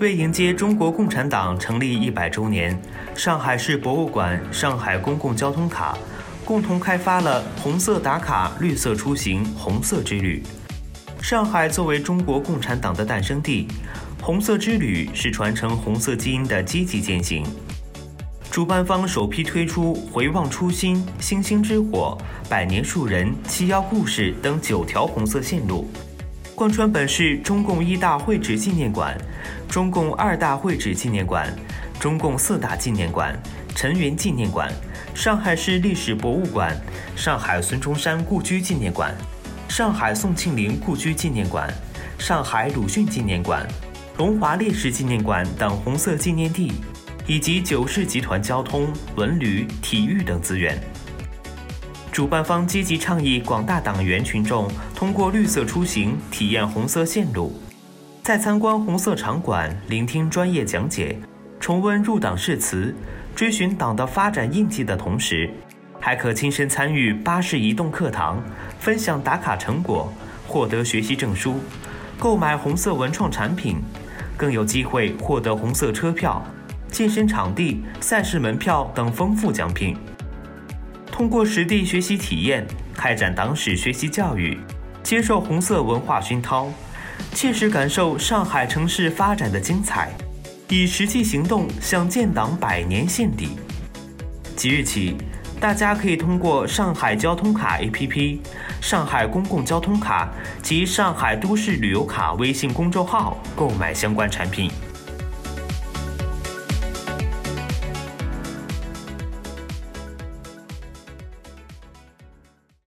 为迎接中国共产党成立一百周年，上海市博物馆、上海公共交通卡共同开发了“红色打卡，绿色出行，红色之旅”。上海作为中国共产党的诞生地，“红色之旅”是传承红色基因的积极践行。主办方首批推出“回望初心”“星星之火”“百年树人”“七幺故事”等九条红色线路。贯穿本市中共一大会址纪念馆、中共二大会址纪念馆、中共四大纪念馆、陈云纪念馆、上海市历史博物馆、上海孙中山故居纪念馆、上海宋庆龄故居纪念馆、上海鲁迅纪念馆、龙华烈士纪念馆等红色纪念地，以及九世集团交通、文旅、体育等资源。主办方积极倡议广大党员群众通过绿色出行体验红色线路，在参观红色场馆、聆听专业讲解、重温入党誓词、追寻党的发展印记的同时，还可亲身参与巴士移动课堂，分享打卡成果，获得学习证书，购买红色文创产品，更有机会获得红色车票、健身场地、赛事门票等丰富奖品。通过实地学习体验，开展党史学习教育，接受红色文化熏陶，切实感受上海城市发展的精彩，以实际行动向建党百年献礼。即日起，大家可以通过上海交通卡 APP、上海公共交通卡及上海都市旅游卡微信公众号购买相关产品。